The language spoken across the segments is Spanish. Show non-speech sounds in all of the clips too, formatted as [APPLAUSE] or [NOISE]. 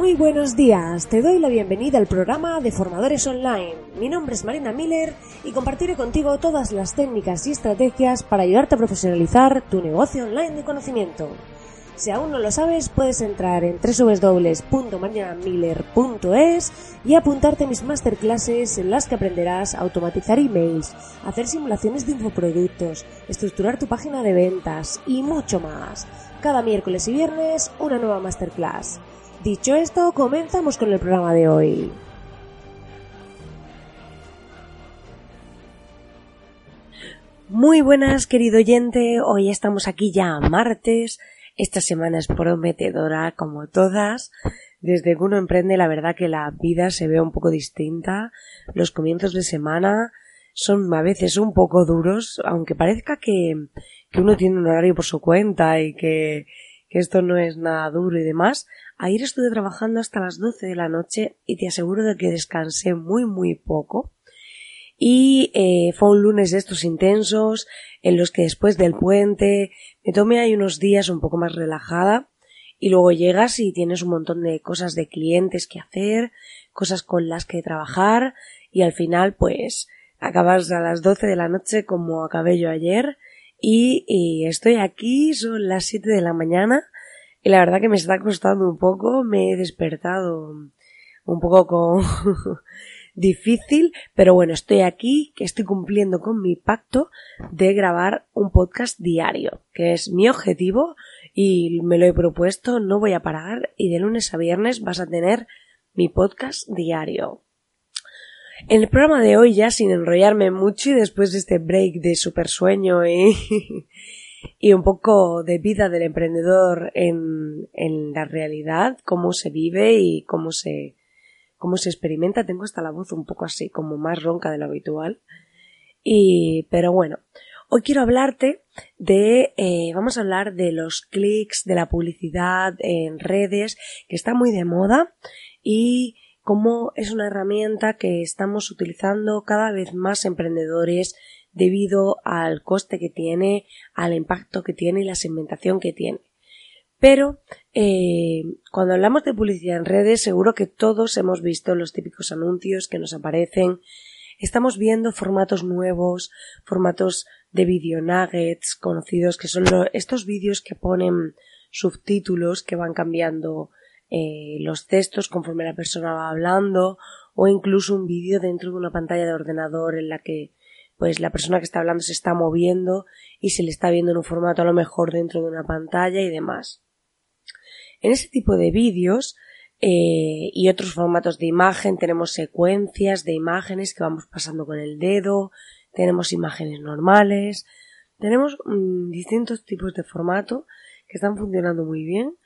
Muy buenos días, te doy la bienvenida al programa de Formadores Online. Mi nombre es Marina Miller y compartiré contigo todas las técnicas y estrategias para ayudarte a profesionalizar tu negocio online de conocimiento. Si aún no lo sabes, puedes entrar en www.marinamiller.es y apuntarte a mis masterclasses en las que aprenderás a automatizar emails, hacer simulaciones de infoproductos, estructurar tu página de ventas y mucho más. Cada miércoles y viernes una nueva masterclass. Dicho esto, comenzamos con el programa de hoy. Muy buenas, querido oyente. Hoy estamos aquí ya martes. Esta semana es prometedora como todas. Desde que uno emprende, la verdad que la vida se ve un poco distinta. Los comienzos de semana son a veces un poco duros, aunque parezca que, que uno tiene un horario por su cuenta y que, que esto no es nada duro y demás. Ayer estuve trabajando hasta las 12 de la noche y te aseguro de que descansé muy muy poco. Y eh, fue un lunes de estos intensos en los que después del puente me tomé ahí unos días un poco más relajada y luego llegas y tienes un montón de cosas de clientes que hacer, cosas con las que trabajar y al final pues acabas a las 12 de la noche como acabé yo ayer y, estoy aquí, son las 7 de la mañana y la verdad que me está costando un poco, me he despertado un poco con [LAUGHS] difícil, pero bueno, estoy aquí, que estoy cumpliendo con mi pacto de grabar un podcast diario, que es mi objetivo y me lo he propuesto, no voy a parar y de lunes a viernes vas a tener mi podcast diario. En el programa de hoy ya sin enrollarme mucho y después de este break de super sueño y, y un poco de vida del emprendedor en, en la realidad, cómo se vive y cómo se, cómo se experimenta, tengo hasta la voz un poco así como más ronca de lo habitual. Y, pero bueno, hoy quiero hablarte de, eh, vamos a hablar de los clics, de la publicidad en redes, que está muy de moda y cómo es una herramienta que estamos utilizando cada vez más emprendedores debido al coste que tiene, al impacto que tiene y la segmentación que tiene. Pero eh, cuando hablamos de publicidad en redes, seguro que todos hemos visto los típicos anuncios que nos aparecen. Estamos viendo formatos nuevos, formatos de video nuggets conocidos, que son estos vídeos que ponen subtítulos que van cambiando eh, los textos conforme la persona va hablando o incluso un vídeo dentro de una pantalla de ordenador en la que pues la persona que está hablando se está moviendo y se le está viendo en un formato a lo mejor dentro de una pantalla y demás. En ese tipo de vídeos eh, y otros formatos de imagen tenemos secuencias de imágenes que vamos pasando con el dedo, tenemos imágenes normales, tenemos mm, distintos tipos de formato que están funcionando muy bien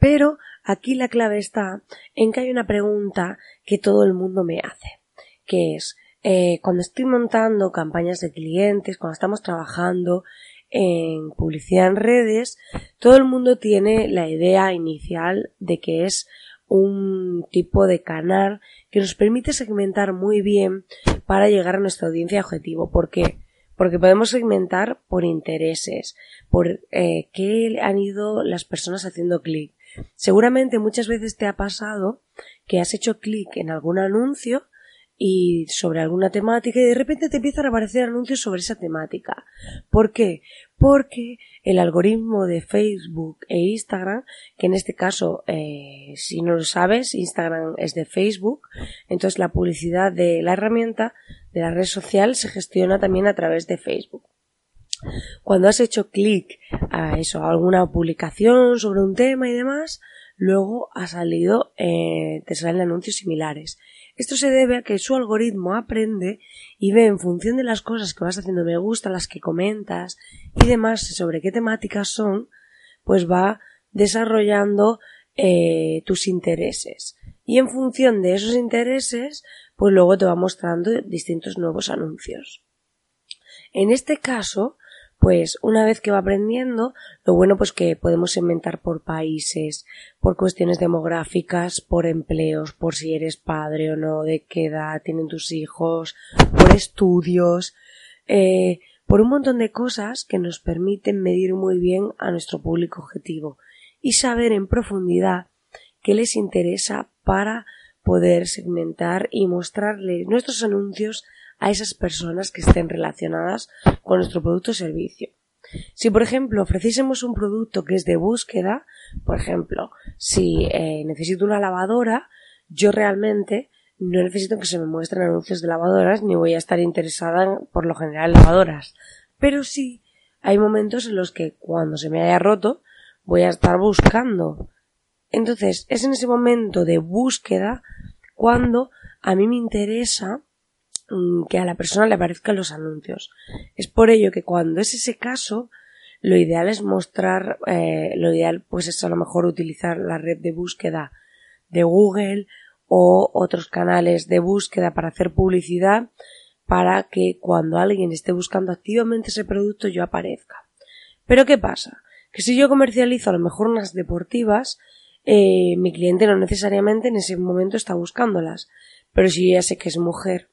pero aquí la clave está en que hay una pregunta que todo el mundo me hace, que es eh, cuando estoy montando campañas de clientes, cuando estamos trabajando en publicidad en redes, todo el mundo tiene la idea inicial de que es un tipo de canal que nos permite segmentar muy bien para llegar a nuestra audiencia objetivo. ¿Por qué? Porque podemos segmentar por intereses, por eh, qué han ido las personas haciendo clic, Seguramente muchas veces te ha pasado que has hecho clic en algún anuncio y sobre alguna temática y de repente te empiezan a aparecer anuncios sobre esa temática. ¿Por qué? Porque el algoritmo de Facebook e Instagram, que en este caso, eh, si no lo sabes, Instagram es de Facebook, entonces la publicidad de la herramienta de la red social se gestiona también a través de Facebook. Cuando has hecho clic a eso, a alguna publicación sobre un tema y demás, luego ha salido, eh, te salen anuncios similares. Esto se debe a que su algoritmo aprende y ve en función de las cosas que vas haciendo me gusta, las que comentas y demás sobre qué temáticas son, pues va desarrollando eh, tus intereses. Y en función de esos intereses, pues luego te va mostrando distintos nuevos anuncios. En este caso, pues una vez que va aprendiendo, lo bueno pues que podemos inventar por países, por cuestiones demográficas, por empleos, por si eres padre o no, de qué edad tienen tus hijos, por estudios, eh, por un montón de cosas que nos permiten medir muy bien a nuestro público objetivo y saber en profundidad qué les interesa para poder segmentar y mostrarles nuestros anuncios a esas personas que estén relacionadas con nuestro producto o servicio. Si, por ejemplo, ofreciésemos un producto que es de búsqueda, por ejemplo, si eh, necesito una lavadora, yo realmente no necesito que se me muestren anuncios de lavadoras ni voy a estar interesada por lo general en lavadoras. Pero sí, hay momentos en los que cuando se me haya roto voy a estar buscando. Entonces, es en ese momento de búsqueda cuando a mí me interesa que a la persona le aparezcan los anuncios. Es por ello que cuando es ese caso, lo ideal es mostrar, eh, lo ideal pues es a lo mejor utilizar la red de búsqueda de Google o otros canales de búsqueda para hacer publicidad para que cuando alguien esté buscando activamente ese producto yo aparezca. Pero ¿qué pasa? Que si yo comercializo a lo mejor unas deportivas, eh, mi cliente no necesariamente en ese momento está buscándolas. Pero si yo ya sé que es mujer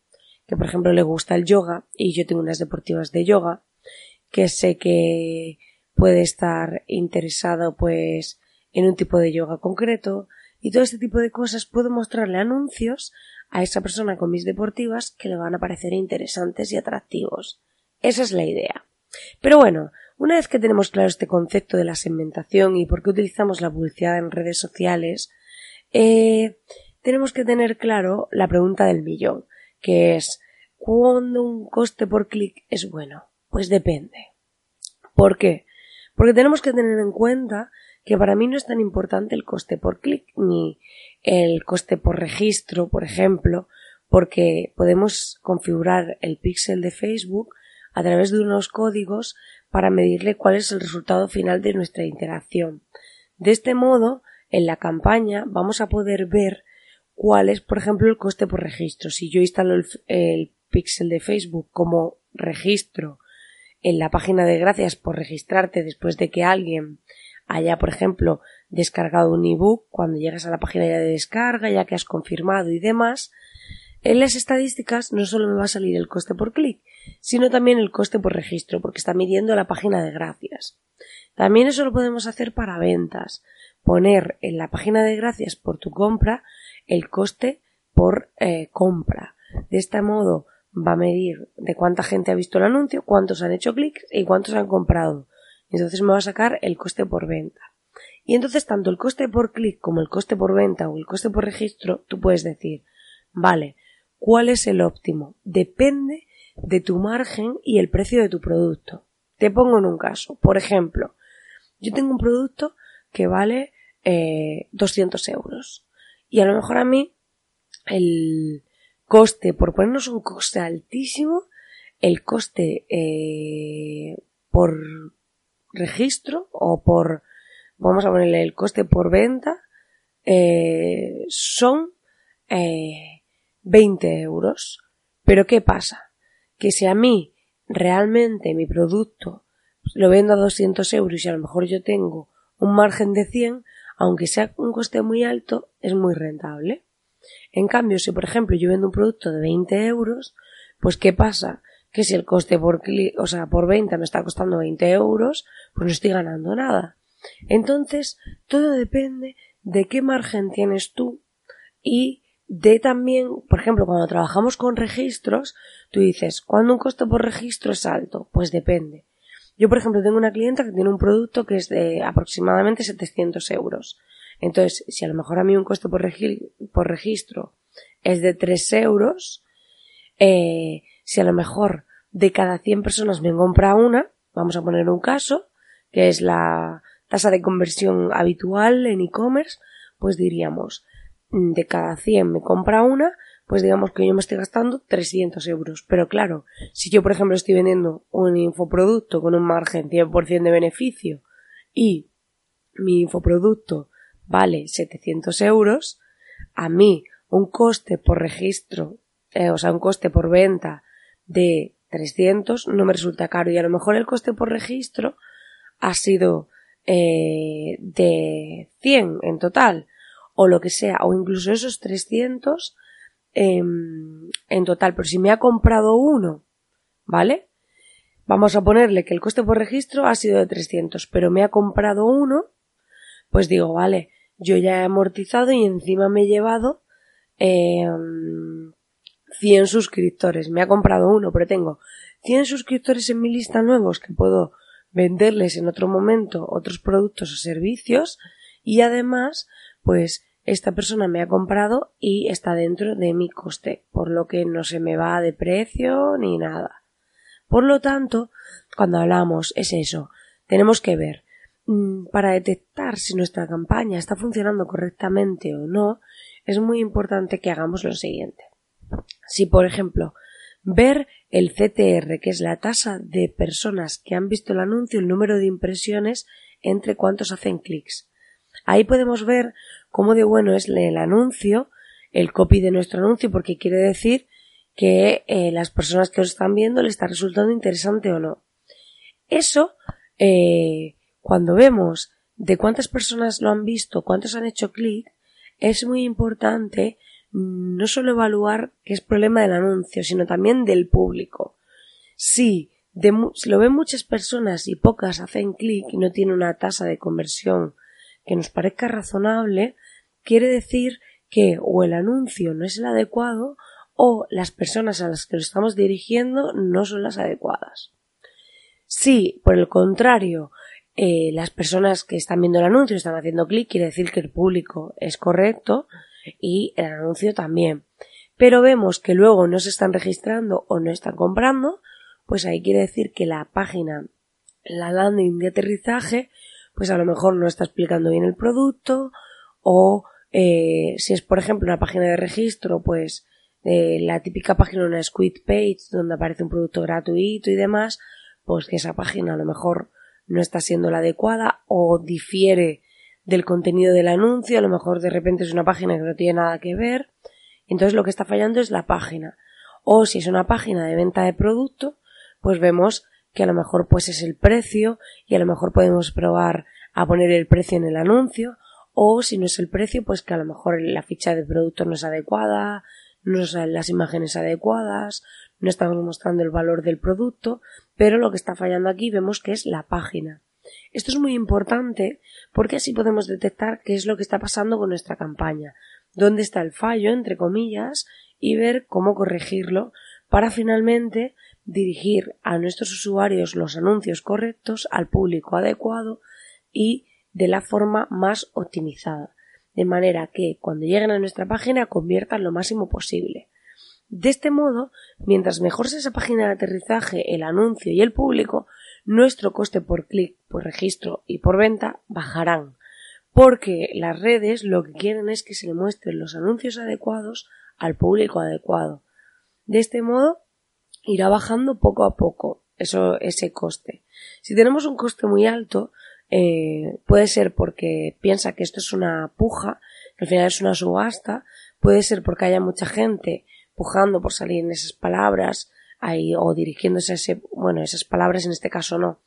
que por ejemplo le gusta el yoga y yo tengo unas deportivas de yoga, que sé que puede estar interesado pues en un tipo de yoga concreto y todo este tipo de cosas puedo mostrarle anuncios a esa persona con mis deportivas que le van a parecer interesantes y atractivos. Esa es la idea. Pero bueno, una vez que tenemos claro este concepto de la segmentación y por qué utilizamos la publicidad en redes sociales, eh, tenemos que tener claro la pregunta del millón que es ¿cuándo un coste por clic es bueno? Pues depende. ¿Por qué? Porque tenemos que tener en cuenta que para mí no es tan importante el coste por clic ni el coste por registro, por ejemplo, porque podemos configurar el pixel de Facebook a través de unos códigos para medirle cuál es el resultado final de nuestra interacción. De este modo, en la campaña vamos a poder ver cuál es, por ejemplo, el coste por registro. Si yo instalo el, pixel de Facebook como registro en la página de gracias por registrarte después de que alguien haya, por ejemplo, descargado un ebook, cuando llegas a la página ya de descarga, ya que has confirmado y demás, en las estadísticas no solo me va a salir el coste por clic, sino también el coste por registro, porque está midiendo la página de gracias. También eso lo podemos hacer para ventas, poner en la página de gracias por tu compra el coste por eh, compra. De este modo va a medir de cuánta gente ha visto el anuncio, cuántos han hecho clics y cuántos han comprado. Entonces me va a sacar el coste por venta. Y entonces tanto el coste por clic como el coste por venta o el coste por registro, tú puedes decir, vale, ¿cuál es el óptimo? Depende de tu margen y el precio de tu producto. Te pongo en un caso. Por ejemplo, yo tengo un producto que vale eh, 200 euros. Y a lo mejor a mí el coste, por ponernos un coste altísimo, el coste eh, por registro o por, vamos a ponerle el coste por venta, eh, son eh, 20 euros. Pero ¿qué pasa? Que si a mí realmente mi producto lo vendo a 200 euros y a lo mejor yo tengo un margen de 100, aunque sea un coste muy alto, es muy rentable. En cambio, si por ejemplo yo vendo un producto de 20 euros, pues ¿qué pasa? Que si el coste por o sea, por venta me está costando 20 euros, pues no estoy ganando nada. Entonces, todo depende de qué margen tienes tú y de también, por ejemplo, cuando trabajamos con registros, tú dices, ¿cuándo un coste por registro es alto? Pues depende. Yo, por ejemplo, tengo una clienta que tiene un producto que es de aproximadamente 700 euros. Entonces, si a lo mejor a mí un coste por, por registro es de 3 euros, eh, si a lo mejor de cada 100 personas me compra una, vamos a poner un caso, que es la tasa de conversión habitual en e-commerce, pues diríamos, de cada 100 me compra una, pues digamos que yo me estoy gastando 300 euros. Pero claro, si yo por ejemplo estoy vendiendo un infoproducto con un margen 100% de beneficio y mi infoproducto vale 700 euros, a mí un coste por registro, eh, o sea, un coste por venta de 300 no me resulta caro y a lo mejor el coste por registro ha sido eh, de 100 en total o lo que sea o incluso esos 300 em, en total pero si me ha comprado uno ¿vale? vamos a ponerle que el coste por registro ha sido de 300 pero me ha comprado uno pues digo vale yo ya he amortizado y encima me he llevado eh, 100 suscriptores. Me ha comprado uno, pero tengo 100 suscriptores en mi lista nuevos que puedo venderles en otro momento otros productos o servicios y además, pues esta persona me ha comprado y está dentro de mi coste, por lo que no se me va de precio ni nada. Por lo tanto, cuando hablamos es eso, tenemos que ver mm, para detectar si nuestra campaña está funcionando correctamente o no, es muy importante que hagamos lo siguiente. Si, por ejemplo, ver el CTR, que es la tasa de personas que han visto el anuncio, el número de impresiones entre cuántos hacen clics. Ahí podemos ver cómo de bueno es el anuncio, el copy de nuestro anuncio, porque quiere decir que eh, las personas que lo están viendo le está resultando interesante o no. Eso, eh, cuando vemos de cuántas personas lo han visto, cuántos han hecho clic, es muy importante no solo evaluar que es problema del anuncio, sino también del público. Si, si lo ven muchas personas y pocas hacen clic y no tiene una tasa de conversión que nos parezca razonable, quiere decir que o el anuncio no es el adecuado o las personas a las que lo estamos dirigiendo no son las adecuadas. Si, por el contrario, eh, las personas que están viendo el anuncio están haciendo clic, quiere decir que el público es correcto, y el anuncio también. Pero vemos que luego no se están registrando o no están comprando, pues ahí quiere decir que la página, la landing de aterrizaje, pues a lo mejor no está explicando bien el producto o eh, si es por ejemplo una página de registro, pues eh, la típica página, una squid page donde aparece un producto gratuito y demás, pues que esa página a lo mejor no está siendo la adecuada o difiere del contenido del anuncio, a lo mejor de repente es una página que no tiene nada que ver, entonces lo que está fallando es la página. O si es una página de venta de producto, pues vemos que a lo mejor pues es el precio y a lo mejor podemos probar a poner el precio en el anuncio o si no es el precio pues que a lo mejor la ficha de producto no es adecuada, no salen las imágenes adecuadas, no estamos mostrando el valor del producto, pero lo que está fallando aquí vemos que es la página. Esto es muy importante porque así podemos detectar qué es lo que está pasando con nuestra campaña, dónde está el fallo, entre comillas, y ver cómo corregirlo para finalmente dirigir a nuestros usuarios los anuncios correctos al público adecuado y de la forma más optimizada, de manera que cuando lleguen a nuestra página conviertan lo máximo posible. De este modo, mientras mejor sea esa página de aterrizaje, el anuncio y el público, nuestro coste por clic, por registro y por venta bajarán, porque las redes lo que quieren es que se le muestren los anuncios adecuados al público adecuado. De este modo irá bajando poco a poco eso, ese coste. Si tenemos un coste muy alto, eh, puede ser porque piensa que esto es una puja, que al final es una subasta, puede ser porque haya mucha gente pujando por salir en esas palabras, ahí, o dirigiéndose a ese, bueno, esas palabras en este caso no,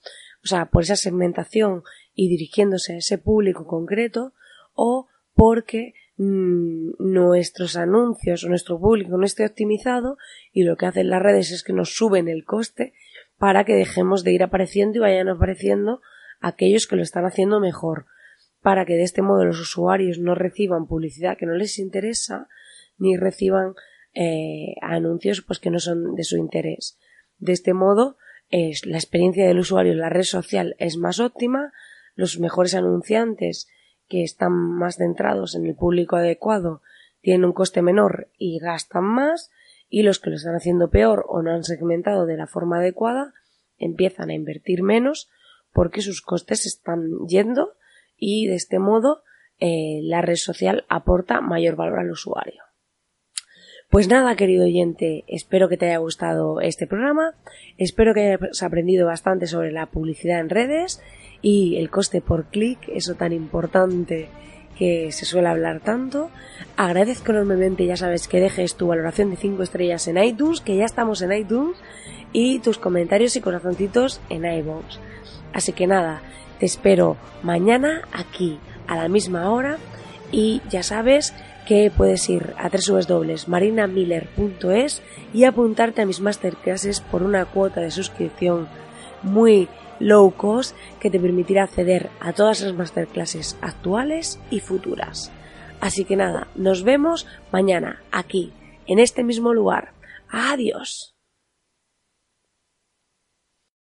o sea, por esa segmentación y dirigiéndose a ese público concreto, o porque mm, nuestros anuncios o nuestro público no esté optimizado y lo que hacen las redes es que nos suben el coste para que dejemos de ir apareciendo y vayan apareciendo aquellos que lo están haciendo mejor, para que de este modo los usuarios no reciban publicidad que no les interesa ni reciban eh, anuncios pues que no son de su interés. De este modo, es, la experiencia del usuario en la red social es más óptima, los mejores anunciantes que están más centrados en el público adecuado tienen un coste menor y gastan más, y los que lo están haciendo peor o no han segmentado de la forma adecuada empiezan a invertir menos porque sus costes están yendo y de este modo eh, la red social aporta mayor valor al usuario. Pues nada, querido oyente, espero que te haya gustado este programa, espero que hayas aprendido bastante sobre la publicidad en redes y el coste por clic, eso tan importante que se suele hablar tanto. Agradezco enormemente, ya sabes, que dejes tu valoración de 5 estrellas en iTunes, que ya estamos en iTunes, y tus comentarios y corazoncitos en iVoox. Así que nada, te espero mañana aquí a la misma hora y ya sabes que puedes ir a www.marinamiller.es y apuntarte a mis masterclasses por una cuota de suscripción muy low cost que te permitirá acceder a todas las masterclasses actuales y futuras. Así que nada, nos vemos mañana aquí, en este mismo lugar. Adiós.